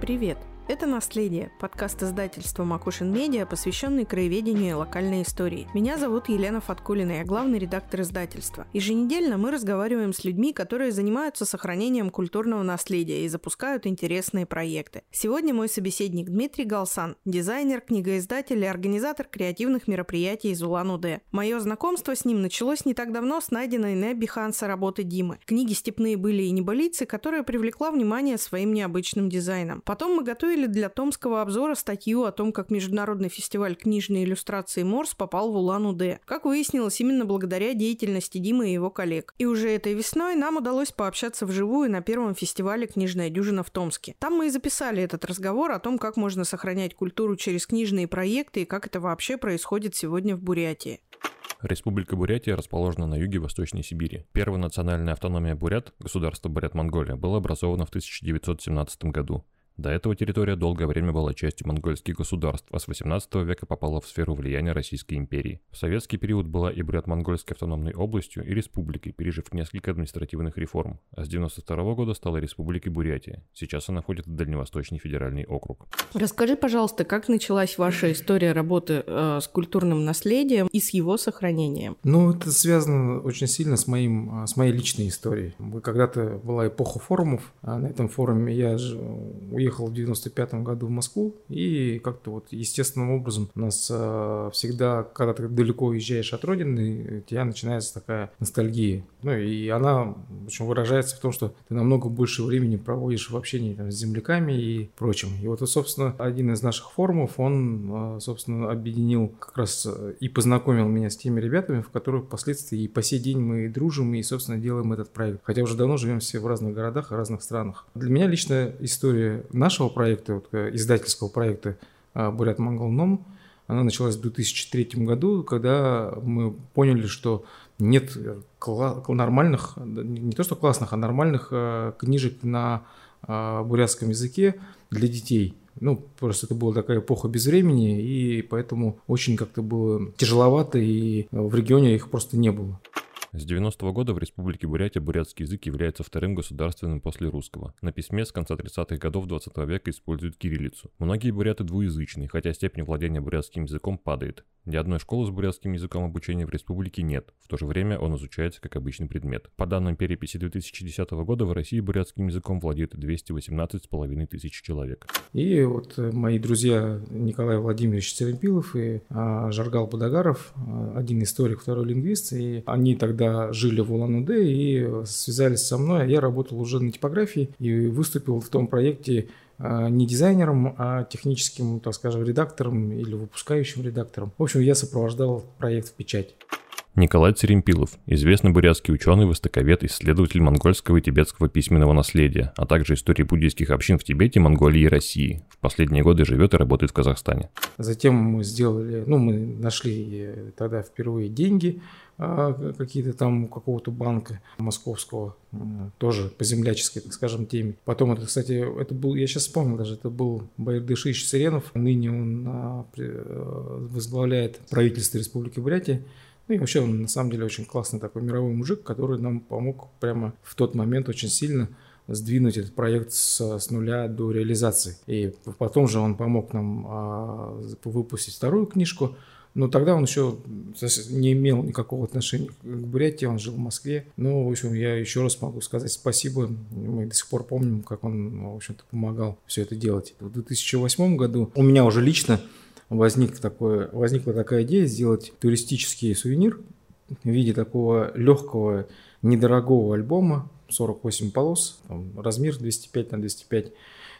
Привет! Это «Наследие» – подкаст издательства «Макушин Медиа», посвященный краеведению и локальной истории. Меня зовут Елена Фаткулина, я главный редактор издательства. Еженедельно мы разговариваем с людьми, которые занимаются сохранением культурного наследия и запускают интересные проекты. Сегодня мой собеседник Дмитрий Галсан, дизайнер, книгоиздатель и организатор креативных мероприятий из Улан-Удэ. Мое знакомство с ним началось не так давно с найденной на Биханса работы Димы. Книги «Степные были и небылицы», которая привлекла внимание своим необычным дизайном. Потом мы готовили готовили для томского обзора статью о том, как Международный фестиваль книжной иллюстрации Морс попал в Улан-Удэ. Как выяснилось, именно благодаря деятельности Димы и его коллег. И уже этой весной нам удалось пообщаться вживую на первом фестивале «Книжная дюжина» в Томске. Там мы и записали этот разговор о том, как можно сохранять культуру через книжные проекты и как это вообще происходит сегодня в Бурятии. Республика Бурятия расположена на юге Восточной Сибири. Первая национальная автономия Бурят, государство Бурят-Монголия, была образована в 1917 году. До этого территория долгое время была частью монгольских государств, а с 18 века попала в сферу влияния Российской империи. В советский период была и Бурят-Монгольской автономной областью, и республикой, пережив несколько административных реформ, а с 92 года стала Республикой Бурятия. Сейчас она входит в Дальневосточный федеральный округ. Расскажи, пожалуйста, как началась ваша история работы э, с культурным наследием и с его сохранением? Ну, это связано очень сильно с, моим, с моей личной историей. Когда-то была эпоха форумов, а на этом форуме я уехал в 95 году в Москву, и как-то вот естественным образом у нас э, всегда, когда ты далеко уезжаешь от родины, у тебя начинается такая ностальгия. Ну и она, общем, выражается в том, что ты намного больше времени проводишь в общении там, с земляками и прочим. И вот, собственно, один из наших форумов, он, э, собственно, объединил как раз э, и познакомил меня с теми ребятами, в которых впоследствии и по сей день мы дружим и, собственно, делаем этот проект. Хотя уже давно живем все в разных городах и разных странах. Для меня личная история нашего проекта, вот, э, издательского проекта э, «Бурят Монгол Ном», она началась в 2003 году, когда мы поняли, что нет нормальных, не то что классных, а нормальных э, книжек на бурятском языке для детей. Ну, просто это была такая эпоха без времени, и поэтому очень как-то было тяжеловато, и в регионе их просто не было. С 90-го года в Республике Бурятия бурятский язык является вторым государственным после русского. На письме с конца 30-х годов 20 века используют кириллицу. Многие буряты двуязычные, хотя степень владения бурятским языком падает. Ни одной школы с бурятским языком обучения в республике нет, в то же время он изучается как обычный предмет. По данным переписи 2010 года в России бурятским языком владеет 218,5 тысяч человек. И вот э, мои друзья Николай Владимирович Церепилов и а, Жаргал Будагаров, а, один историк, второй лингвист, и они тогда жили в Улан-Удэ и связались со мной. Я работал уже на типографии и выступил в том проекте а, не дизайнером, а техническим, так скажем, редактором или выпускающим редактором. В общем, я сопровождал проект в печать. Николай Церемпилов, известный бурятский ученый, востоковед, исследователь монгольского и тибетского письменного наследия, а также истории буддийских общин в Тибете, Монголии и России. В последние годы живет и работает в Казахстане. Затем мы сделали, ну, мы нашли тогда впервые деньги, а, какие-то там какого-то банка московского, тоже по земляческой, так скажем, теме. Потом это, кстати, это был, я сейчас вспомнил даже, это был Байрдышич Сиренов. Ныне он а, э, возглавляет правительство Республики Бурятия. Ну и вообще он на самом деле очень классный такой мировой мужик, который нам помог прямо в тот момент очень сильно сдвинуть этот проект с, с нуля до реализации. И потом же он помог нам а, выпустить вторую книжку но тогда он еще не имел никакого отношения к Бурятии, он жил в Москве. Но, в общем, я еще раз могу сказать спасибо. Мы до сих пор помним, как он, в общем-то, помогал все это делать. В 2008 году у меня уже лично возник такое, возникла такая идея сделать туристический сувенир в виде такого легкого, недорогого альбома, 48 полос, там, размер 205 на 205,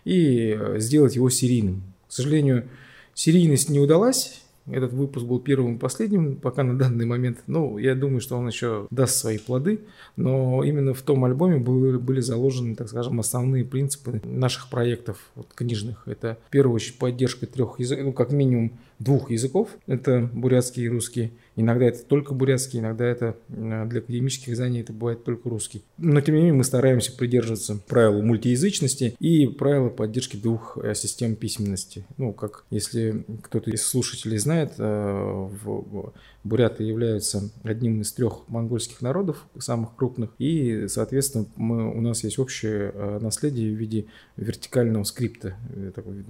и сделать его серийным. К сожалению, серийность не удалась, этот выпуск был первым и последним пока на данный момент. Ну, я думаю, что он еще даст свои плоды. Но именно в том альбоме были, были заложены, так скажем, основные принципы наших проектов вот, книжных. Это, в первую очередь, поддержка трех языков, ну, как минимум двух языков. Это бурятский и русский. Иногда это только бурятский, иногда это для академических знаний это бывает только русский. Но тем не менее мы стараемся придерживаться правила мультиязычности и правила поддержки двух э, систем письменности. Ну, как если кто-то из слушателей знает, э, в буряты являются одним из трех монгольских народов, самых крупных, и, соответственно, мы, у нас есть общее э, наследие в виде вертикального скрипта,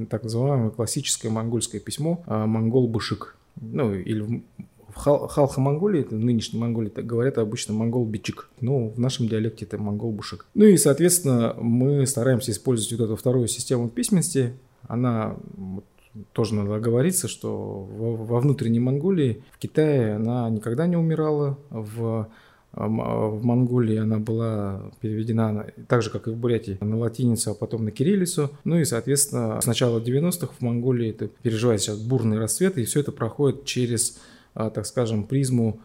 так называемое классическое монгольское письмо «Монгол-бышик». Ну, или в Халха Монголии, это нынешней Монголии, так говорят обычно монгол-бичик. Ну, в нашем диалекте это монгол-бушик. Ну и, соответственно, мы стараемся использовать вот эту вторую систему письменности. Она тоже надо оговориться, что во внутренней Монголии, в Китае она никогда не умирала, в в Монголии она была переведена так же, как и в Бурятии, на латиницу, а потом на кириллицу. Ну и, соответственно, с начала 90-х в Монголии это переживает сейчас бурный расцвет, и все это проходит через так скажем, призму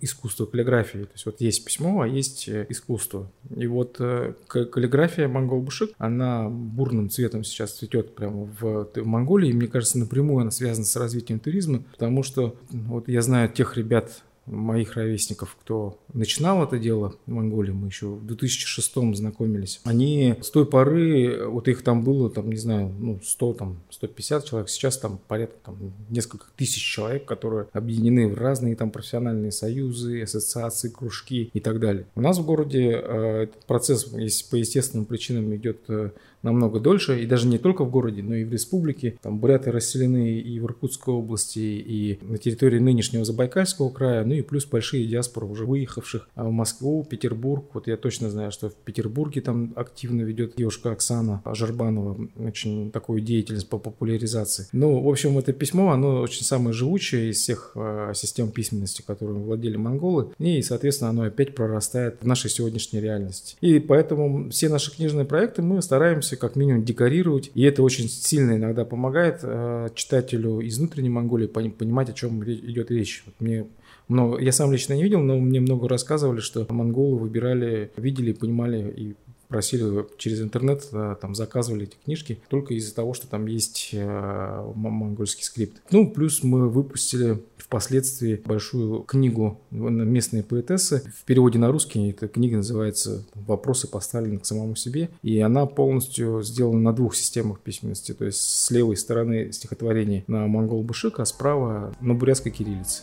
искусства каллиграфии. То есть вот есть письмо, а есть э, искусство. И вот э, каллиграфия монгол-бушик, она бурным цветом сейчас цветет прямо в Монголии. И мне кажется, напрямую она связана с развитием туризма, потому что вот я знаю тех ребят, моих ровесников, кто начинал это дело в Монголии, мы еще в 2006 знакомились, они с той поры, вот их там было, там, не знаю, ну, 100, там, 150 человек, сейчас там порядка там, несколько тысяч человек, которые объединены в разные там профессиональные союзы, ассоциации, кружки и так далее. У нас в городе э, этот процесс, если по естественным причинам идет э, намного дольше, и даже не только в городе, но и в республике. Там буряты расселены и в Иркутской области, и на территории нынешнего Забайкальского края, ну и плюс большие диаспоры уже выехавших а в Москву, Петербург. Вот я точно знаю, что в Петербурге там активно ведет девушка Оксана Жарбанова очень такую деятельность по популяризации. Ну, в общем, это письмо, оно очень самое живучее из всех э, систем письменности, которыми владели монголы, и, соответственно, оно опять прорастает в нашей сегодняшней реальности. И поэтому все наши книжные проекты мы стараемся все как минимум декорировать. И это очень сильно иногда помогает э, читателю из внутренней Монголии понимать, о чем идет речь. Вот мне много, я сам лично не видел, но мне много рассказывали, что монголы выбирали, видели, понимали и просили через интернет, э, там заказывали эти книжки только из-за того, что там есть э, монгольский скрипт. Ну, плюс мы выпустили впоследствии большую книгу местные поэтессы. В переводе на русский эта книга называется «Вопросы поставлены к самому себе». И она полностью сделана на двух системах письменности. То есть с левой стороны стихотворение на монгол-бушик, а справа на бурятской кириллице.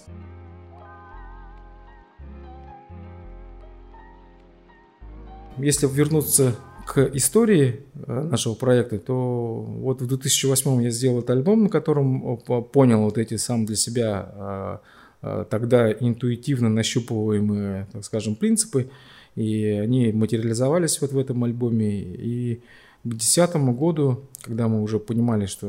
Если вернуться к истории э, нашего проекта, то вот в 2008 я сделал этот альбом, на котором э, понял вот эти сам для себя э, тогда интуитивно нащупываемые, так скажем, принципы, и они материализовались вот в этом альбоме, и к 2010 году, когда мы уже понимали, что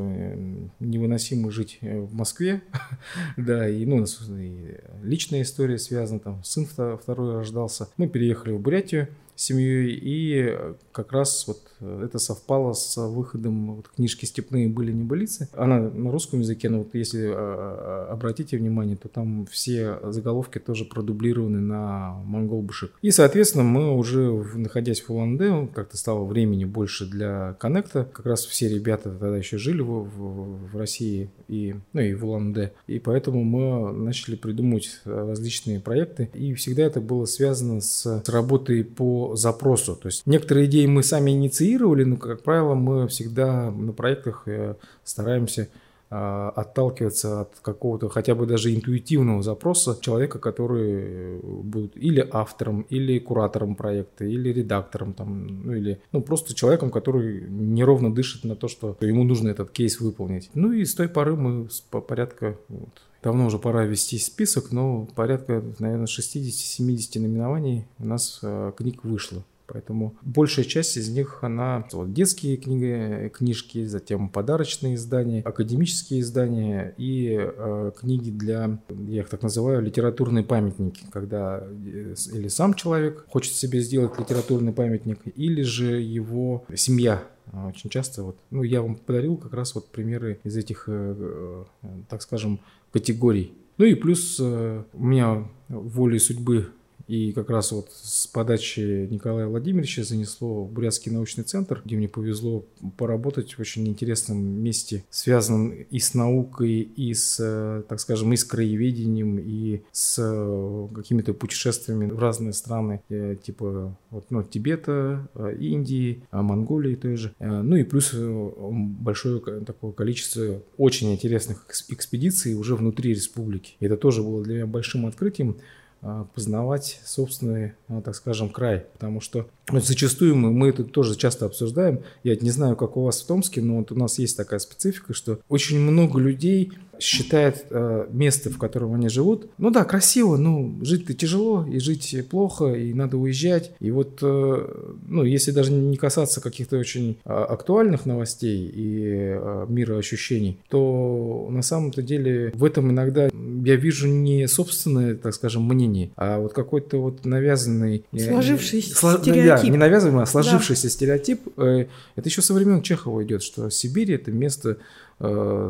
невыносимо жить в Москве, да, и ну, и личная история связана, там сын второй рождался, мы переехали в Бурятию, семьей, и как раз вот это совпало с выходом вот книжки «Степные были небылицы». Она на русском языке, но вот если а, а, обратите внимание, то там все заголовки тоже продублированы на монгол-бушек. И, соответственно, мы уже, находясь в Улан-Удэ, как-то стало времени больше для коннекта. Как раз все ребята тогда еще жили в, в, в России и, ну, и в Улан-Удэ. И поэтому мы начали придумывать различные проекты. И всегда это было связано с, с работой по запросу. То есть некоторые идеи мы сами инициировали, но, как правило, мы всегда на проектах э, стараемся отталкиваться от какого-то хотя бы даже интуитивного запроса человека, который э, будет или автором, или куратором проекта, или редактором, там, ну или ну, просто человеком, который неровно дышит на то, что ему нужно этот кейс выполнить. Ну и с той поры мы по порядка вот, Давно уже пора вести список, но порядка, наверное, 60-70 номинований у нас э, книг вышло. Поэтому большая часть из них, она вот, детские книги, книжки, затем подарочные издания, академические издания и э, книги для, я их так называю, литературные памятники, когда э, или сам человек хочет себе сделать литературный памятник, или же его семья очень часто вот, ну, я вам подарил как раз вот примеры из этих, э, так скажем, категорий. Ну и плюс у меня волей судьбы И как раз вот с подачи Николая Владимировича занесло в Бурятский научный центр, где мне повезло поработать в очень интересном месте, связанном и с наукой, и с, э, так скажем, и с краеведением, и с э, какими-то путешествиями в разные страны, э, типа вот, ну, Тибета, Индии, Монголии той же. Ну и плюс большое такое количество очень интересных экспедиций уже внутри республики. И это тоже было для меня большим открытием. А, познавать собственный, ну, так скажем, край. Потому что вот зачастую мы, мы это тоже часто обсуждаем. Я не знаю, как у вас в Томске, но вот у нас есть такая специфика, что очень много людей считает э, место, в котором они живут. Ну да, красиво, но жить-то тяжело, и жить плохо, и надо уезжать. И вот, э, ну, если даже не касаться каких-то очень э, актуальных новостей и э, мира ощущений, то на самом-то деле в этом иногда я вижу не собственное, так скажем, мнение, а вот какой-то вот навязанный... Э, сложившийся сло, стереотип. Да, не навязанный, а сложившийся да. стереотип. Это еще со времен Чехова идет, что Сибирь это место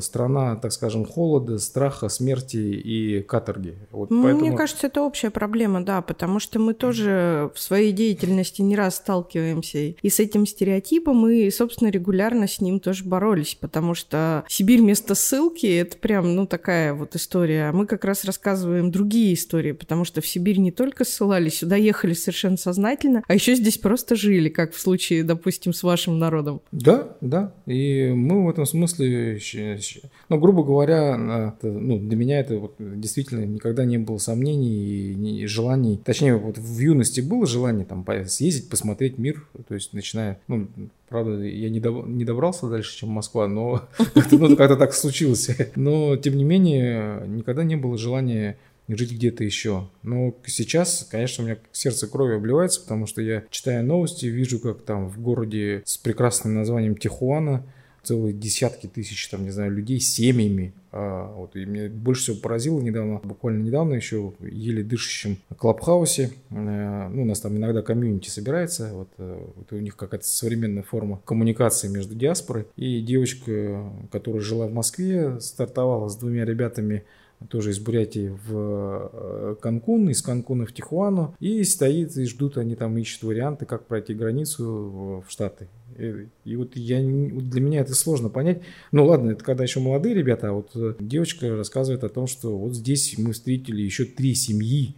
страна, так скажем, холода, страха, смерти и каторги. Вот ну, поэтому... Мне кажется, это общая проблема, да, потому что мы тоже в своей деятельности не раз сталкиваемся и с этим стереотипом, и, собственно, регулярно с ним тоже боролись, потому что Сибирь место ссылки — это прям, ну, такая вот история. Мы как раз рассказываем другие истории, потому что в Сибирь не только ссылались, сюда ехали совершенно сознательно, а еще здесь просто жили, как в случае, допустим, с вашим народом. Да, да, и мы в этом смысле ну, грубо говоря, ну, для меня это вот действительно никогда не было сомнений и желаний. Точнее, вот в юности было желание там съездить, посмотреть мир, то есть начиная, ну, Правда, я не, доб- не добрался дальше, чем Москва, но ну, как-то так случилось. Но, тем не менее, никогда не было желания жить где-то еще. Но сейчас, конечно, у меня сердце крови обливается, потому что я читаю новости, вижу, как там в городе с прекрасным названием Тихуана целые десятки тысяч, там, не знаю, людей с семьями. А, вот, и мне больше всего поразило недавно, буквально недавно еще, еле дышащем клабхаусе. А, ну, у нас там иногда комьюнити собирается, вот, э, вот у них какая-то современная форма коммуникации между диаспорой. И девочка, которая жила в Москве, стартовала с двумя ребятами тоже из Бурятии в э, Канкун, из Канкуна в Тихуану, и стоит и ждут, они там ищут варианты, как пройти границу в Штаты. И, и вот я, для меня это сложно понять. Ну ладно, это когда еще молодые ребята, а вот э, девочка рассказывает о том, что вот здесь мы встретили еще три семьи,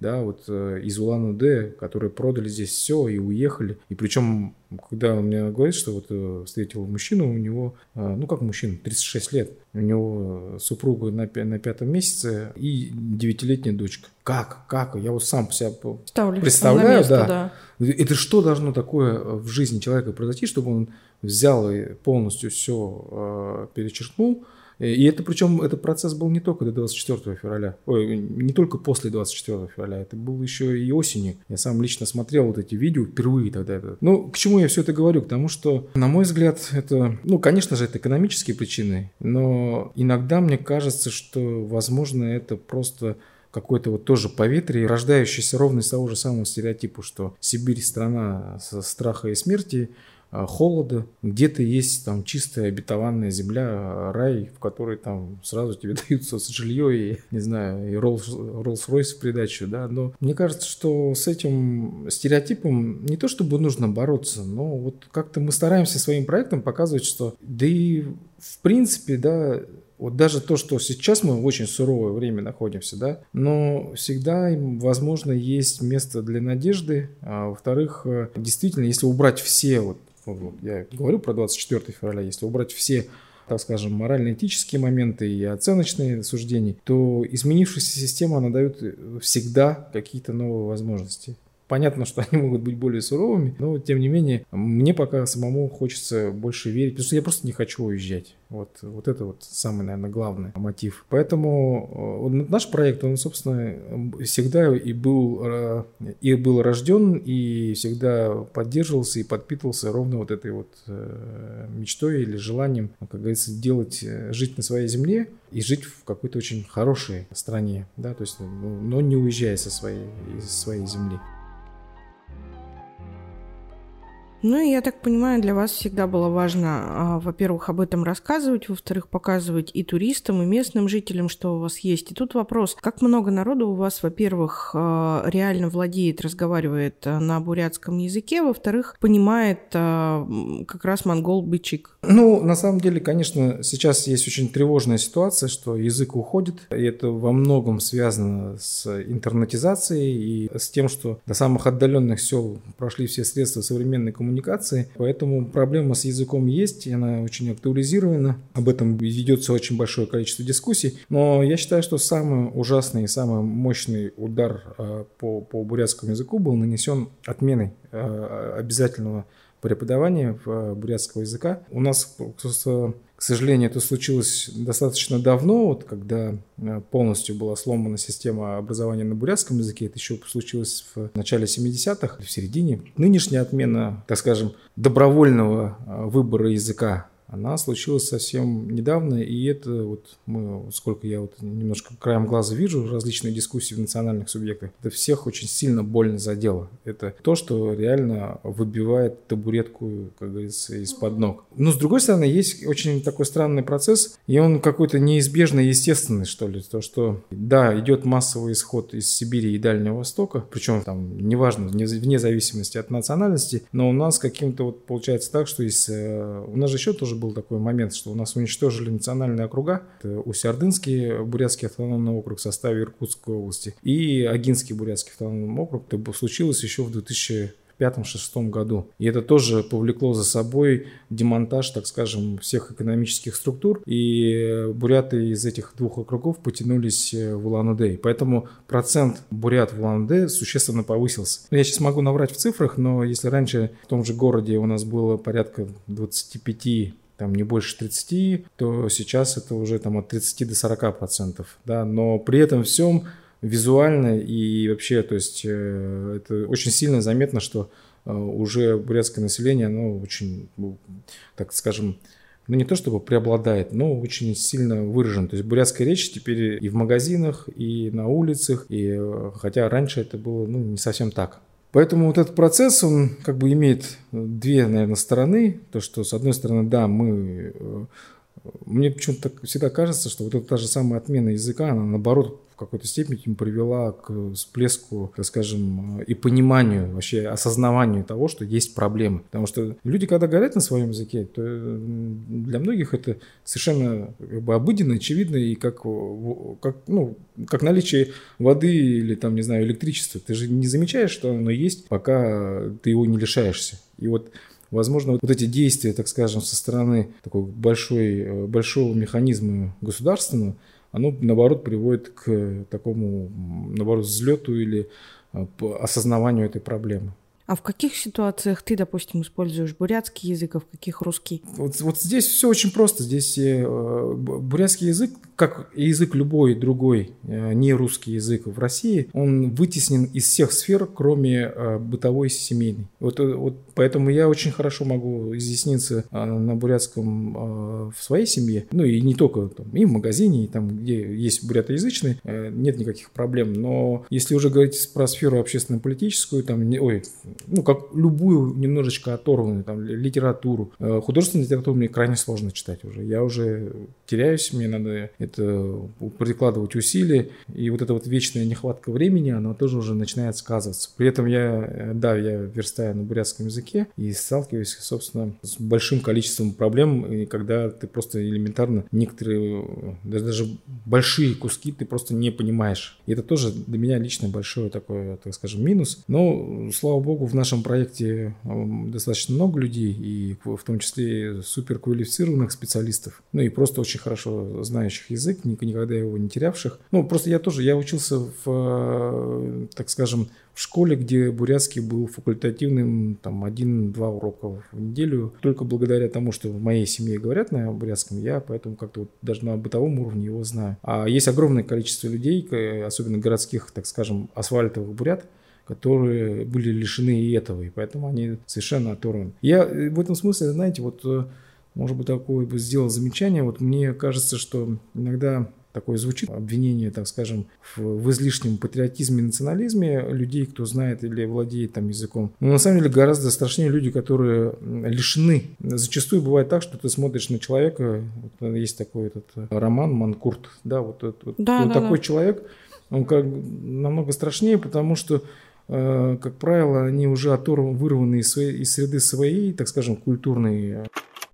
да, вот э, из Улан-Удэ, которые продали здесь все и уехали. И причем, когда он мне говорит, что вот э, встретил мужчину, у него, э, ну как мужчина, 36 лет, у него супруга на, на пятом месяце и девятилетняя дочка. Как? Как? Я вот сам себя Ставлю представляю, место, да. да. Это что должно такое в жизни человека произойти, чтобы он взял и полностью все э, перечеркнул, и это причем, этот процесс был не только до 24 февраля, ой, не только после 24 февраля, это был еще и осенью. Я сам лично смотрел вот эти видео впервые тогда. Это. Ну, к чему я все это говорю? К тому, что, на мой взгляд, это, ну, конечно же, это экономические причины, но иногда мне кажется, что, возможно, это просто какой-то вот тоже поветрие, рождающийся ровно из того же самого стереотипа, что Сибирь страна страха и смерти, холода, где-то есть там чистая обетованная земля, рай, в которой там сразу тебе дают жилье и, не знаю, и Rolls-Royce в придачу, да, но мне кажется, что с этим стереотипом не то чтобы нужно бороться, но вот как-то мы стараемся своим проектом показывать, что да и в принципе, да, вот даже то, что сейчас мы в очень суровое время находимся, да, но всегда, возможно, есть место для надежды. А во-вторых, э, действительно, если убрать все вот вот, я говорю про 24 февраля, если убрать все так скажем, морально-этические моменты и оценочные суждения, то изменившаяся система, она дает всегда какие-то новые возможности. Понятно, что они могут быть более суровыми, но тем не менее, мне пока самому хочется больше верить, потому что я просто не хочу уезжать. Вот, вот это вот самый, наверное, главный мотив. Поэтому э, наш проект, он, собственно, всегда и был, э, и был рожден, и всегда поддерживался и подпитывался ровно вот этой вот э, мечтой или желанием, как говорится, делать, жить на своей земле и жить в какой-то очень хорошей стране, да, то есть, ну, но не уезжая со своей, из своей земли. Ну я так понимаю, для вас всегда было важно, а, во-первых, об этом рассказывать, во-вторых, показывать и туристам, и местным жителям, что у вас есть. И тут вопрос, как много народу у вас, во-первых, а, реально владеет, разговаривает а, на бурятском языке, во-вторых, понимает как раз монгол-бычик? Ну, на самом деле, конечно, сейчас есть очень тревожная ситуация, что язык уходит, и это во многом связано с интернетизацией и с тем, что до самых отдаленных сел прошли все средства современной коммуникации, коммуникации. Поэтому проблема с языком есть, и она очень актуализирована. Об этом ведется очень большое количество дискуссий. Но я считаю, что самый ужасный и самый мощный удар э, по, по бурятскому языку был нанесен отменой э, обязательного преподавания э, бурятского языка. У нас просто к сожалению, это случилось достаточно давно, вот когда э, полностью была сломана система образования на бурятском языке. Это еще случилось в начале 70-х, в середине. Нынешняя отмена, так скажем, добровольного э, выбора языка она случилась совсем недавно, и это вот мы, сколько я вот немножко краем глаза вижу различные дискуссии в национальных субъектах, это всех очень сильно больно задело. Это то, что реально выбивает табуретку, как говорится, из-под ног. Но с другой стороны, есть очень такой странный процесс, и он какой-то неизбежный, естественный, что ли. То, что, да, идет массовый исход из Сибири и Дальнего Востока, причем там, неважно, вне зависимости от национальности, но у нас каким-то вот получается так, что из... Э, у нас же еще тоже был такой момент, что у нас уничтожили национальные округа. Это Усть-Ордынский бурятский автономный округ в составе Иркутской области и Агинский бурятский автономный округ. Это случилось еще в 2000 2005-2006 году. И это тоже повлекло за собой демонтаж, так скажем, всех экономических структур. И буряты из этих двух округов потянулись в Улан-Удэ. Поэтому процент бурят в Улан-Удэ существенно повысился. Я сейчас могу наврать в цифрах, но если раньше в том же городе у нас было порядка 25 там не больше 30, то сейчас это уже там от 30 до 40 процентов, да, но при этом всем визуально и вообще, то есть э, это очень сильно заметно, что э, уже бурятское население, оно очень, ну, так скажем, ну не то чтобы преобладает, но очень сильно выражен. То есть бурятская речь теперь и в магазинах, и на улицах, и э, хотя раньше это было ну, не совсем так. Поэтому вот этот процесс, он как бы имеет две, наверное, стороны. То, что с одной стороны, да, мы мне почему-то всегда кажется, что вот эта та же самая отмена языка, она наоборот в какой-то степени привела к всплеску, так скажем, и пониманию, вообще осознаванию того, что есть проблемы. Потому что люди, когда говорят на своем языке, то для многих это совершенно как бы обыденно, очевидно, и как, как, ну, как наличие воды или там, не знаю, электричества. Ты же не замечаешь, что оно есть, пока ты его не лишаешься. И вот Возможно, вот эти действия, так скажем, со стороны такой большой, э, большого механизма государственного, оно, наоборот, приводит к такому, наоборот, взлету или э, осознаванию этой проблемы. А в каких ситуациях ты, допустим, используешь бурятский язык, а в каких русский? Вот, вот здесь все очень просто. Здесь э, бурятский язык, как язык любой другой э, не русский язык в России, он вытеснен из всех сфер, кроме э, бытовой и семейной. Вот, э, вот поэтому я очень хорошо могу изъясниться на бурятском в своей семье, ну и не только там, и в магазине, и там, где есть бурятоязычные, нет никаких проблем. Но если уже говорить про сферу общественно-политическую, там, ой, ну, как любую немножечко оторванную там, литературу. Художественную литературу мне крайне сложно читать уже. Я уже теряюсь, мне надо это прикладывать усилия. И вот эта вот вечная нехватка времени, она тоже уже начинает сказываться. При этом я, э, да, я верстаю на бурятском языке и сталкиваюсь, собственно, с большим количеством проблем, и когда ты просто элементарно некоторые, даже большие куски ты просто не понимаешь. И это тоже для меня лично большой такой, так скажем, минус. Но, слава богу, в нашем проекте достаточно много людей, и в том числе суперквалифицированных специалистов, ну и просто очень хорошо знающих язык, никогда его не терявших. Ну, просто я тоже, я учился в, э, так скажем, в школе, где бурятский был факультативным, там, один-два урока в неделю. Только благодаря тому, что в моей семье говорят на бурятском, я поэтому как-то вот даже на бытовом уровне его знаю. А есть огромное количество людей, особенно городских, так скажем, асфальтовых бурят, которые были лишены и этого, и поэтому они совершенно оторваны. Я э, в этом смысле, знаете, вот, э, может быть, такое бы сделал замечание, вот мне кажется, что иногда такое звучит, обвинение, так скажем, в, в излишнем патриотизме и национализме людей, кто знает или владеет там языком. Но на самом деле гораздо страшнее люди, которые лишены. Зачастую бывает так, что ты смотришь на человека, вот есть такой этот роман Манкурт, да, вот, вот, да, вот да, такой да. человек, он как намного страшнее, потому что Э, как правило, они уже оторваны, вырваны из, своей, из среды своей, так скажем, культурной.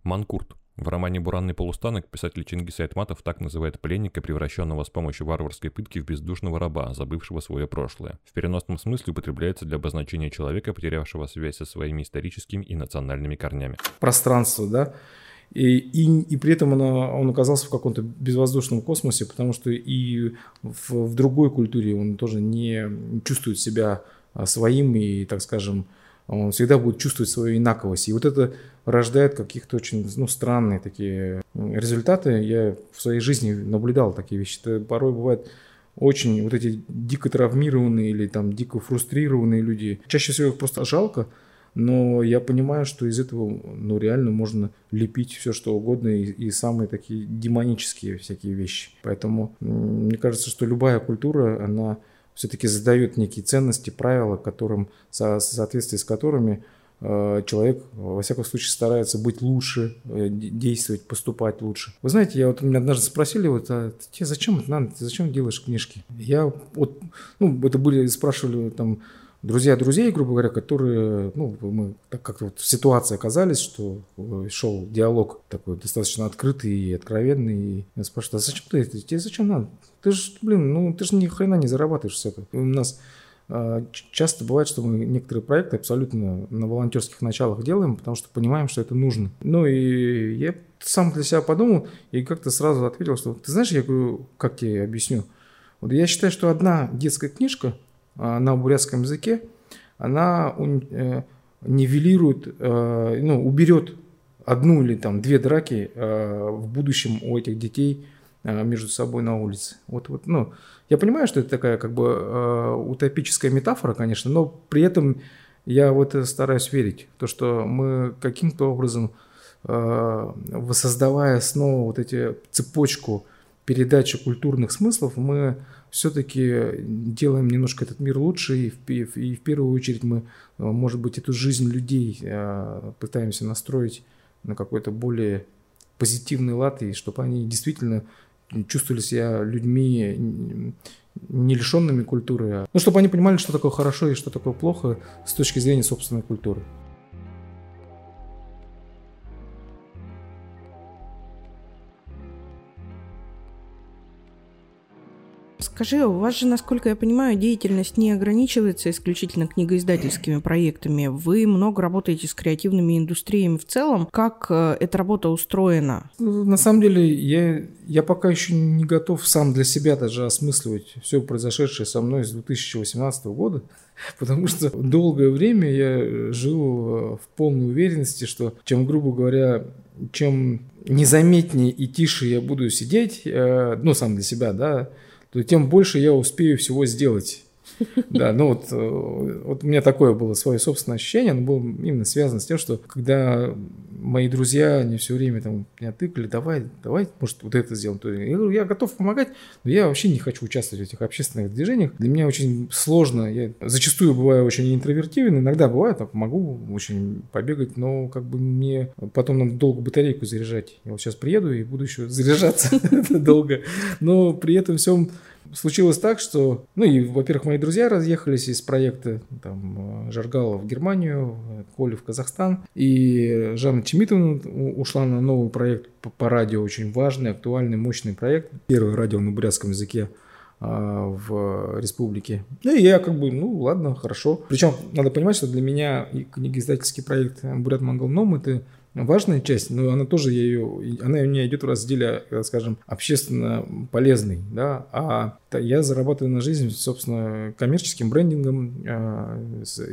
Манкурт. В романе «Буранный полустанок» писатель Чингис Айтматов так называет пленника, превращенного с помощью варварской пытки в бездушного раба, забывшего свое прошлое. В переносном смысле употребляется для обозначения человека, потерявшего связь со своими историческими и национальными корнями. Пространство, да? И, и, и при этом он, он оказался в каком-то безвоздушном космосе, потому что и в, в другой культуре он тоже не чувствует себя своим и, так скажем, он всегда будет чувствовать свою инаковость. И вот это рождает каких-то очень ну, странные такие результаты. Я в своей жизни наблюдал такие вещи. Это порой бывает очень вот эти дико травмированные или там дико фрустрированные люди. Чаще всего их просто жалко, но я понимаю, что из этого ну, реально можно лепить все, что угодно и, и самые такие демонические всякие вещи. Поэтому мне кажется, что любая культура, она все-таки задает некие ценности, правила, которым, в соответствии с которыми э, человек, во всяком случае, старается быть лучше, э, действовать, поступать лучше. Вы знаете, я вот меня однажды спросили, вот, а тебе зачем это надо, ты зачем делаешь книжки? Я вот, ну, это были, спрашивали там, друзья друзей, грубо говоря, которые, ну, мы так как вот в ситуации оказались, что э, шел диалог такой достаточно открытый и откровенный. И я спрашиваю, а зачем ты это? Тебе зачем надо? Ты же, блин, ну ты же ни хрена не зарабатываешь с этого. У нас э, часто бывает, что мы некоторые проекты абсолютно на волонтерских началах делаем, потому что понимаем, что это нужно. Ну и я сам для себя подумал и как-то сразу ответил, что ты знаешь, я говорю, как тебе объясню? Вот я считаю, что одна детская книжка – а, на бурятском языке, она э, нивелирует, э, ну, уберет одну или там две драки э, в будущем у этих детей между собой на улице. Вот, вот, ну, я понимаю, что это такая как бы утопическая метафора, конечно, но при этом я в это стараюсь верить, то, что мы каким-то образом, воссоздавая снова вот эти цепочку передачи культурных смыслов, мы все-таки делаем немножко этот мир лучше, и в, и в первую очередь мы, э, может быть, эту жизнь людей э, пытаемся настроить на какой-то более позитивный лад, и чтобы они действительно чувствовали себя людьми не лишенными культуры, а ну, чтобы они понимали, что такое хорошо и что такое плохо с точки зрения собственной культуры. Скажи, у вас же, насколько я понимаю, деятельность не ограничивается исключительно книгоиздательскими проектами. Вы много работаете с креативными индустриями в целом. Как э, эта работа устроена? На самом деле, я, я пока еще не готов сам для себя даже осмысливать все произошедшее со мной с 2018 года. Потому что долгое время я жил э, в полной уверенности, что чем, грубо говоря, чем незаметнее и тише я буду сидеть, э, ну, сам для себя, да, то тем больше я успею всего сделать. Да, ну вот, э, вот у меня такое было свое собственное ощущение, оно было именно связано с тем, что когда мои друзья, они все время там меня тыкали, давай, давай, может, вот это сделаем. Я говорю, я готов помогать, но я вообще не хочу участвовать в этих общественных движениях. Для меня очень сложно, я зачастую бываю очень интровертивен, иногда бывает, так, могу очень побегать, но как бы мне потом надо долго батарейку заряжать. Я вот сейчас приеду и буду еще заряжаться долго, но при этом всем случилось так, что, ну и, во-первых, мои друзья разъехались из проекта, там, Жаргала в Германию, Коля в Казахстан, и Жанна Чемитовна ушла на новый проект по, по радио, очень важный, актуальный, мощный проект. Первое радио на бурятском языке а, в республике. Ну и я как бы, ну ладно, хорошо. Причем надо понимать, что для меня книгоиздательский проект «Бурят Монгол Ном» это важная часть, но она тоже ее, она у меня идет в разделе, скажем, общественно полезный, да, а я зарабатываю на жизнь, собственно, коммерческим брендингом а,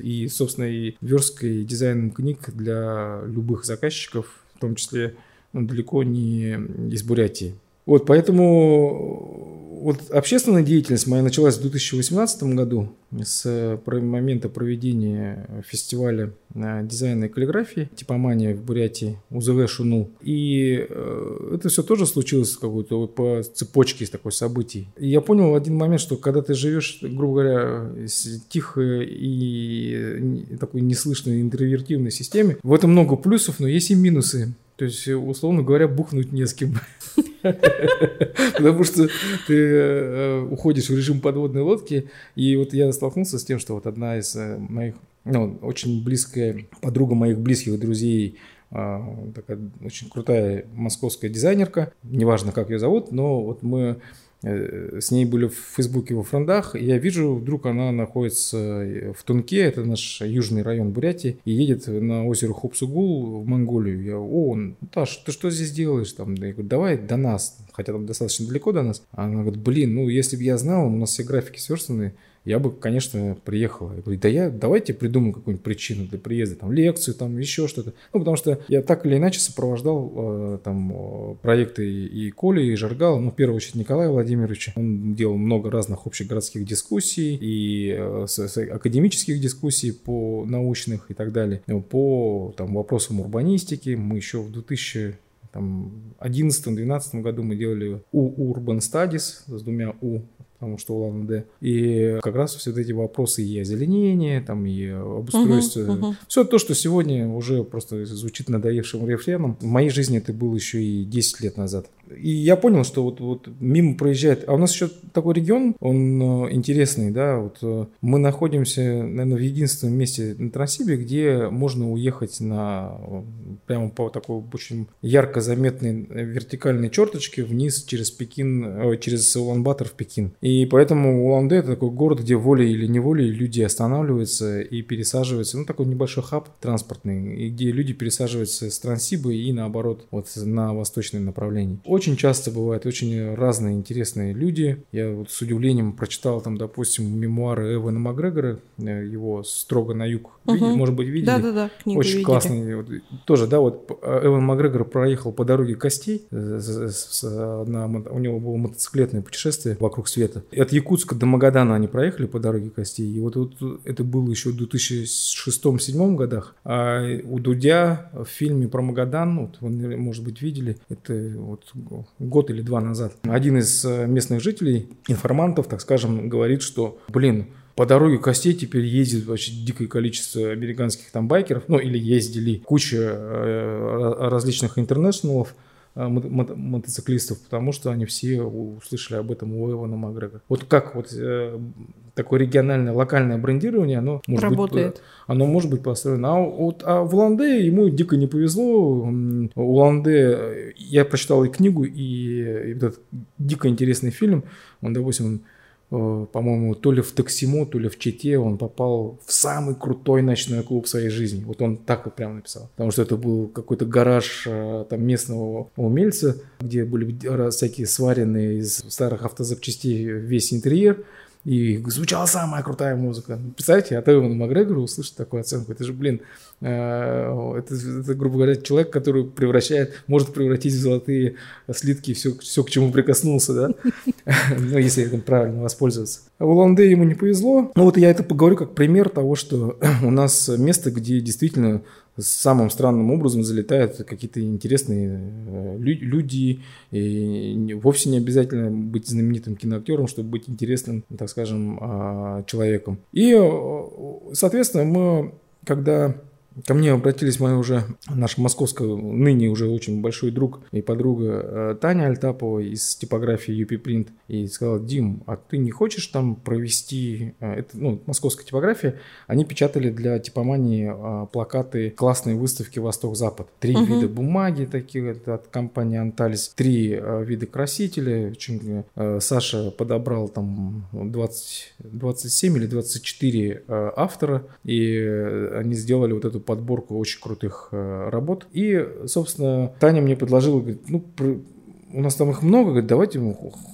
и, собственно, и версткой дизайном книг для любых заказчиков, в том числе ну, далеко не из Бурятии. Вот, поэтому вот общественная деятельность моя началась в 2018 году с момента проведения фестиваля э, дизайна и каллиграфии, типомания в Бурятии, УЗВ Шуну. И э, это все тоже случилось какой-то по цепочке из такой событий. И я понял один момент, что когда ты живешь, грубо говоря, тихо и такой неслышной интровертивной системе, в этом много плюсов, но есть и минусы. То есть, условно говоря, бухнуть не с кем. Потому что ты э, уходишь в режим подводной лодки. И вот я столкнулся с тем, что вот одна из э, моих, ну, очень близкая подруга моих близких друзей, а, такая очень крутая московская дизайнерка, неважно, как ее зовут, но вот мы Э, с ней были в Фейсбуке во френдах, и я вижу, вдруг она находится э, в Тунке, это наш южный район Бурятии, и едет на озеро Хопсугул в Монголию. Я, о, Таш, ты что здесь делаешь? Там, я говорю, давай до нас, хотя там достаточно далеко до нас. Она говорит, блин, ну если бы я знал, у нас все графики сверстаны, я бы, конечно, приехала. Я говорю, да я, давайте придумаем какую-нибудь причину для приезда, там, лекцию, там, еще что-то. Ну, потому что я так или иначе сопровождал э, там проекты и Коли, и Жаргал, ну, в первую очередь Николая Владимировича. Он делал много разных общегородских дискуссий и э, с, с академических дискуссий по научных и так далее, по там, вопросам урбанистики. Мы еще в 2000 там, 11-12 году мы делали У Urban Studies с двумя У потому что Улан-Удэ. И как раз все эти вопросы и озеленения, там, и обустройство. Uh-huh, uh-huh. Все то, что сегодня уже просто звучит надоевшим рефреном. В моей жизни это было еще и 10 лет назад. И я понял, что вот, вот мимо проезжает. А у нас еще такой регион, он э, интересный, да. Вот э, мы находимся, наверное, в единственном месте на Транссибе, где можно уехать на прямо по такой очень ярко заметной вертикальной черточке вниз через Пекин, э, через Улан-Батор в Пекин. И поэтому Улан-Удэ это такой город, где волей или неволей люди останавливаются и пересаживаются. Ну, такой небольшой хаб транспортный, и где люди пересаживаются с Транссиба и наоборот, вот на восточное направление. Очень часто бывают очень разные интересные люди. Я вот с удивлением прочитал там, допустим, мемуары Эвана Макгрегора, э, его «Строго на юг». Угу. Видели, может быть, видели? Да-да-да, Очень видели. классный. Вот, тоже, да, вот э, Эван Макгрегор проехал по дороге костей. Э, на, у него было мотоциклетное путешествие вокруг света. От Якутска до Магадана они проехали по дороге костей. И вот, вот это было еще в 2006-2007 годах. А у Дудя в фильме про Магадан, вот вы, может быть, видели, это вот год или два назад. Один из э, местных жителей, информантов, так скажем, говорит, что, блин, по дороге костей теперь ездит вообще дикое количество американских там байкеров, ну или ездили куча э, различных интернешнлов, Э, мотоциклистов, потому что они все услышали об этом у Эвана Макгрегора. Вот как вот э, такое региональное, локальное брендирование, оно может Работает. быть, оно может быть построено. А, вот, а в Ланде ему дико не повезло. У Ланде я прочитал и книгу, и, и этот дико интересный фильм. Он, допустим, Э, по-моему, то ли в Таксимо, то ли в Чите он попал в самый крутой ночной клуб своей жизни. Вот он так вот прямо написал. Потому что это был какой-то гараж э, там местного умельца, где были всякие сваренные из старых автозапчастей весь интерьер. И звучала самая крутая музыка. Представьте, от Эвана Макгрегора услышать такую оценку. Это же, блин, э, это, это, грубо говоря, человек, который превращает, может превратить в золотые слитки все, все к чему прикоснулся, да? Ну, если этим правильно воспользоваться. А в Уланде ему не повезло. Ну, вот я это поговорю как пример того, что у нас место, где действительно самым странным образом залетают какие-то интересные э, люди. И вовсе не обязательно быть знаменитым киноактером, чтобы быть интересным, так скажем, а, человеком. И, э, соответственно, мы, когда Ко мне обратились моя уже, наша московская, ныне уже очень большой друг и подруга э, Таня Альтапова из типографии UP Print и сказала, Дим, а ты не хочешь там провести, э, это, ну, московская типография, они печатали для типомании э, плакаты классной выставки Восток-Запад. Три угу. вида бумаги такие от компании Анталис, три вида красителя. Очень, Саша подобрал там 20, 27 или 24 автора, и они сделали вот эту подборку очень крутых э, работ. И, собственно, Таня мне предложила, говорит, ну, у нас там их много, говорит, давайте,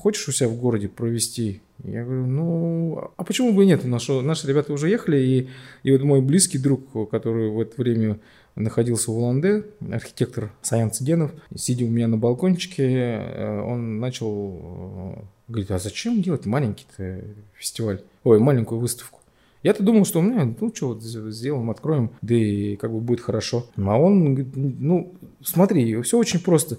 хочешь у себя в городе провести? Я говорю, ну, а почему бы и нет? Наши, наши ребята уже ехали, и, и вот мой близкий друг, который в это время находился в Улан-Удэ, архитектор Саян Циденов, сидя у меня на балкончике, э, он начал э, говорить, а зачем делать маленький фестиваль, ой, маленькую выставку? Я-то думал, что ну, ну что, вот сделаем, откроем, да и как бы будет хорошо. А он говорит, ну, смотри, все очень просто.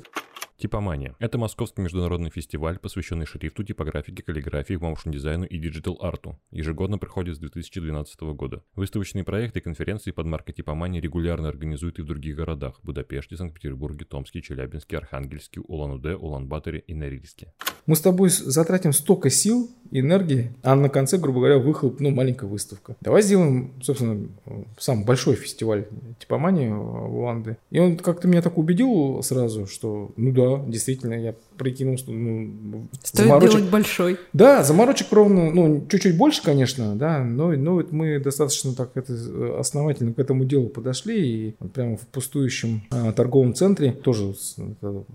Типомания. Это московский международный фестиваль, посвященный шрифту, типографике, каллиграфии, motion -дизайну и digital -арту. Ежегодно проходит с 2012 года. Выставочные проекты и конференции под маркой Типомания регулярно организуют и в других городах – Будапеште, Санкт-Петербурге, Томске, Челябинске, Архангельске, Улан-Удэ, Улан-Баторе и Норильске. Мы с тобой затратим столько сил, энергии, а на конце, грубо говоря, выхлоп, ну, маленькая выставка. Давай сделаем, собственно, сам большой фестиваль типомании в Уланде. И он как-то меня так убедил сразу, что, ну да, действительно, я прикинул, что ну, Стоит заморочек... делать большой. Да, заморочек ровно, ну, чуть-чуть больше, конечно, да, но, но вот мы достаточно так это основательно к этому делу подошли, и прямо в пустующем а, торговом центре тоже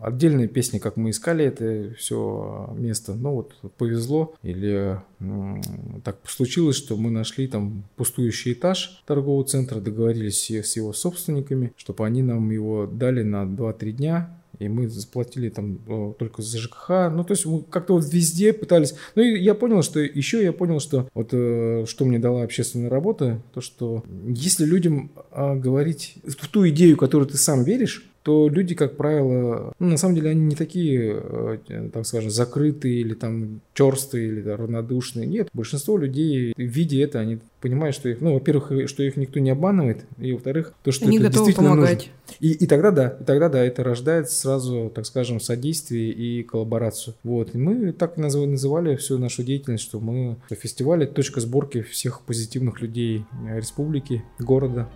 отдельная песня, как мы искали это все место, ну вот повезло, или ну, так случилось, что мы нашли там пустующий этаж торгового центра, договорились с его собственниками, чтобы они нам его дали на 2-3 дня, и мы заплатили там только за ЖКХ. Ну, то есть мы как-то вот везде пытались. Ну, и я понял, что еще я понял, что вот э, что мне дала общественная работа, то, что если людям а, говорить в ту идею, которую ты сам веришь, то люди, как правило, ну, на самом деле они не такие, э, так скажем, закрытые или там черстые или да, равнодушные. Нет, большинство людей, видя это, они понимают, что их, ну, во-первых, что их никто не обманывает, и во-вторых, то, что они это действительно помогать. нужно. И, и тогда да, и тогда да, это рождает сразу, так скажем, содействие и коллаборацию. Вот, и мы так называли, называли всю нашу деятельность, что мы фестиваль – точка сборки всех позитивных людей республики, города.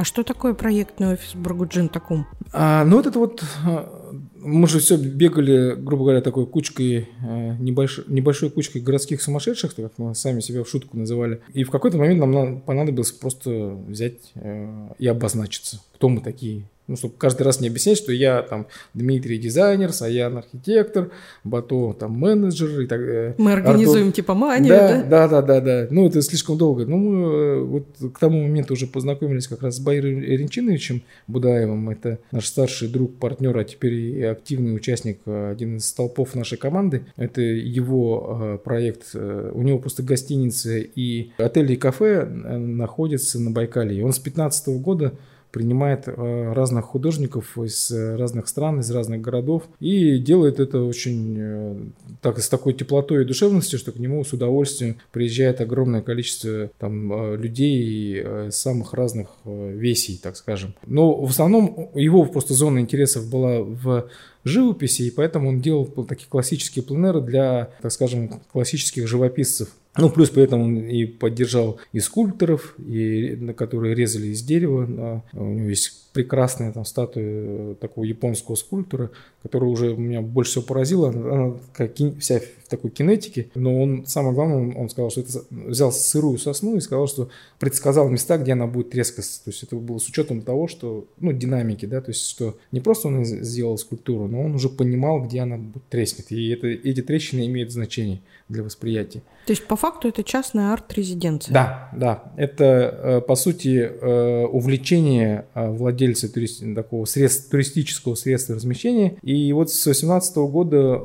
А что такое проектный офис Бургуджин Такум? А, ну, вот это вот, а, мы же все бегали, грубо говоря, такой кучкой, э, небольшой, небольшой кучкой городских сумасшедших, как мы сами себя в шутку называли. И в какой-то момент нам понадобилось просто взять э, и обозначиться, кто мы такие, ну, чтобы каждый раз не объяснять, что я там Дмитрий дизайнер, Саян архитектор, Бато там менеджер и так далее. Мы организуем Артур... типа манию, да? Да, да, да, да. Ну, это слишком долго. Ну, мы э, вот к тому моменту уже познакомились как раз с Байром Эренчиновичем Будаевым. Это наш старший друг, партнер, а теперь и активный участник, э, один из столпов нашей команды. Это его э, проект. У него просто гостиница и отели и кафе находятся на Байкале. И он с 15 года принимает э, разных художников из э, разных стран, из разных городов и делает это очень э, так, с такой теплотой и душевностью, что к нему с удовольствием приезжает огромное количество там, людей самых разных весей, так скажем. Но в основном его просто зона интересов была в живописи, и поэтому он делал такие классические пленеры для, так скажем, классических живописцев. Ну, плюс при этом он и поддержал и скульпторов, и, которые резали из дерева. У него есть прекрасная там статуя такого японского скульптора, которая уже меня больше всего поразила. Она как вся такой кинетике, но он, самое главное, он, он сказал, что это взял сырую сосну и сказал, что предсказал места, где она будет трескаться. То есть это было с учетом того, что, ну, динамики, да, то есть что не просто он сделал скульптуру, но он уже понимал, где она треснет. И это, эти трещины имеют значение для восприятия. То есть, по факту, это частная арт-резиденция? Да, да. Это, э, по сути, э, увлечение э, владельца турист... такого средств, туристического средства размещения. И вот с 2018 года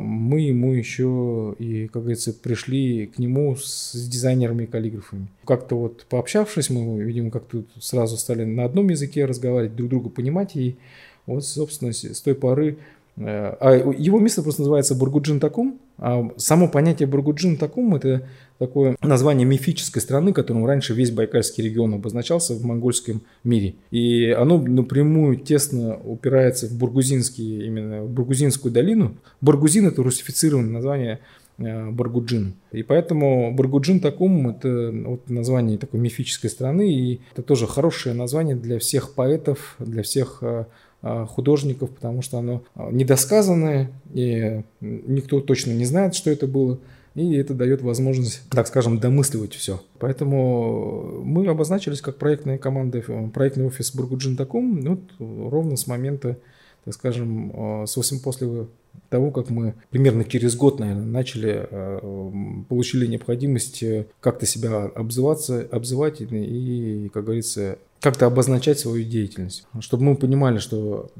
мы ему еще, и, как говорится, пришли к нему с дизайнерами и каллиграфами. Как-то вот пообщавшись, мы, видимо, как-то сразу стали на одном языке разговаривать, друг друга понимать. И вот, собственно, с той поры а его место просто называется Баргуджин Токум. А само понятие Баргуджин Токум – это такое название мифической страны, которым раньше весь Байкальский регион обозначался в монгольском мире. И оно напрямую тесно упирается в баргузинский, именно в баргузинскую долину. Баргузин – это русифицированное название э, Баргуджин. И поэтому Баргуджин Токум – это вот название такой мифической страны, и это тоже хорошее название для всех поэтов, для всех э, а, художников, потому что оно недосказанное, и никто точно не знает, что это было. И это дает возможность, так скажем, домысливать все. Поэтому мы обозначились как проектная команда, проектный офис Баргуджин Токум, ну, вот, ровно с момента, так скажем, а, с 8 после того, как мы примерно через год, наверное, начали, получили необходимость э, как-то себя обзываться, обзывать и, как говорится, как-то обозначать свою деятельность, чтобы мы понимали, что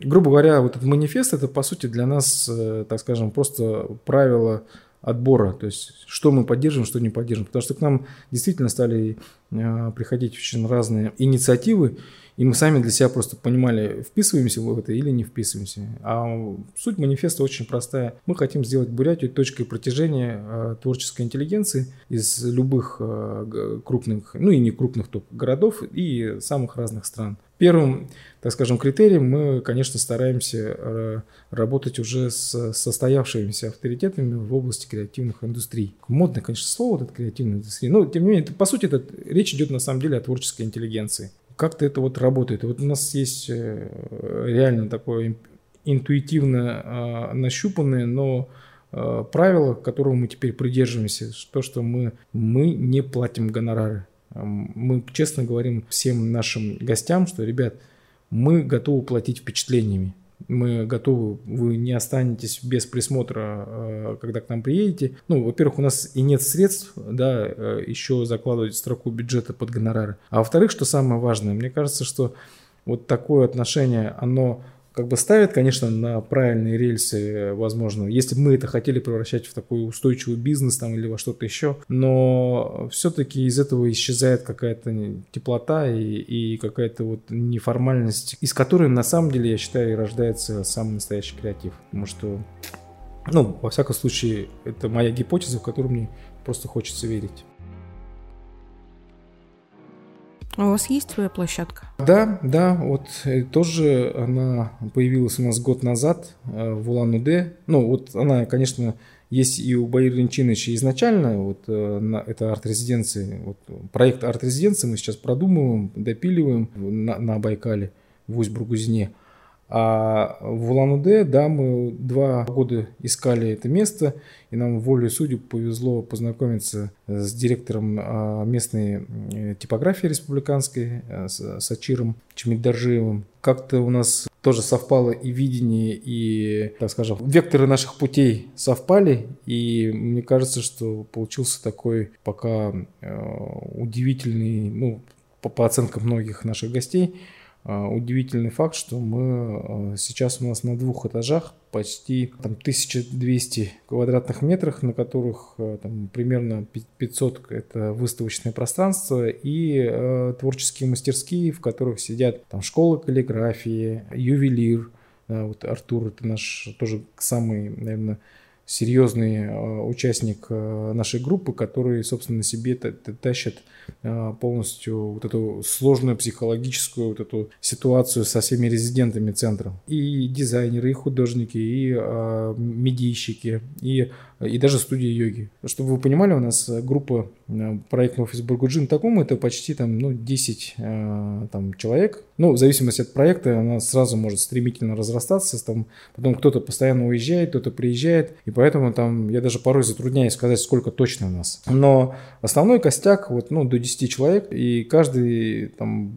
грубо говоря, вот этот манифест это по сути для нас, э, так скажем, просто правило отбора, то есть что мы поддерживаем, что не поддерживаем. Потому что к нам действительно стали э, приходить очень разные инициативы, и мы сами для себя просто понимали, вписываемся в это или не вписываемся. А суть манифеста очень простая. Мы хотим сделать Бурятию точкой протяжения э, творческой интеллигенции из любых э, крупных, ну и не крупных только городов и самых разных стран. Первым, так скажем, критерием мы, конечно, стараемся э, работать уже с состоявшимися авторитетами в области креативных индустрий. Модное, конечно, слово вот это креативная индустрия, но тем не менее, по сути, это, речь идет на самом деле о творческой интеллигенции как-то это вот работает. вот у нас есть э, реально такое интуитивно э, нащупанное, но э, правило, которого мы теперь придерживаемся, то, что мы, мы не платим гонорары. Мы честно говорим всем нашим гостям, что, ребят, мы готовы платить впечатлениями мы готовы, вы не останетесь без присмотра, э, когда к нам приедете. Ну, во-первых, у нас и нет средств, да, э, еще закладывать строку бюджета под гонорары. А во-вторых, что самое важное, мне кажется, что вот такое отношение, оно как бы ставит, конечно, на правильные рельсы, возможно, если бы мы это хотели превращать в такой устойчивый бизнес там или во что-то еще, но все-таки из этого исчезает какая-то теплота и, и какая-то вот неформальность, из которой на самом деле, я считаю, и рождается самый настоящий креатив, потому что ну, во всяком случае, это моя гипотеза, в которую мне просто хочется верить. У вас есть своя площадка? Да, да, вот э, тоже она появилась у нас год назад э, в Улан-Удэ. Ну, вот она, конечно, есть и у Баира Линчиновича изначально, вот э, это арт-резиденции, вот, проект арт-резиденции мы сейчас продумываем, допиливаем на, на Байкале в Усть-Бургузине. А в Улан-Удэ, да, мы два года искали это место, и нам волей судеб повезло познакомиться с директором а, местной э, типографии республиканской, э, с Сачиром Чемидаржиевым. Как-то у нас тоже совпало и видение, и, так скажем, векторы наших путей совпали, и мне кажется, что получился такой пока э, удивительный, ну, по, по оценкам многих наших гостей, удивительный факт, что мы а, сейчас у нас на двух этажах почти там, 1200 квадратных метрах, на которых а, там, примерно 500 это выставочное пространство и э, творческие мастерские, в которых сидят там школа каллиграфии, ювелир. Да, вот Артур это наш тоже самый, наверное, серьезный э, участник э, нашей группы, который, собственно, на себе тащит э, полностью вот эту сложную психологическую вот эту ситуацию со всеми резидентами центра. И дизайнеры, и художники, и медийщики, и и даже студия йоги. Чтобы вы понимали, у нас группа проектного офис Бургуджин такому, это почти там, ну, 10 там, человек. Ну, в зависимости от проекта, она сразу может стремительно разрастаться. Там, потом кто-то постоянно уезжает, кто-то приезжает. И поэтому там я даже порой затрудняюсь сказать, сколько точно у нас. Но основной костяк вот, ну, до 10 человек, и каждый там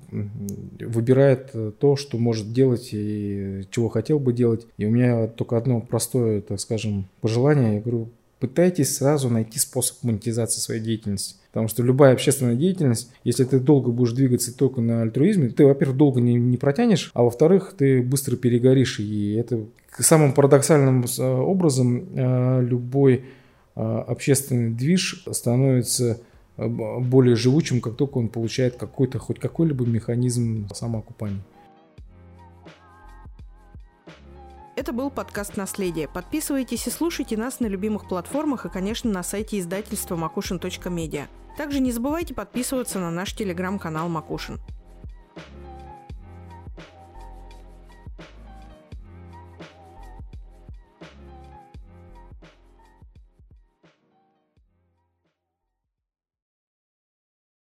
выбирает то, что может делать и чего хотел бы делать. И у меня только одно простое, так скажем, пожелание. Я говорю, пытайтесь сразу найти способ монетизации своей деятельности. Потому что любая общественная деятельность, если ты долго будешь двигаться только на альтруизме, ты, во-первых, долго не, не протянешь, а во-вторых, ты быстро перегоришь. И это самым парадоксальным э, образом э, любой э, общественный движ становится более живучим, как только он получает какой-то, хоть какой-либо механизм самоокупания. Это был подкаст «Наследие». Подписывайтесь и слушайте нас на любимых платформах и, конечно, на сайте издательства макушин.медиа. Также не забывайте подписываться на наш телеграм-канал «Макушин».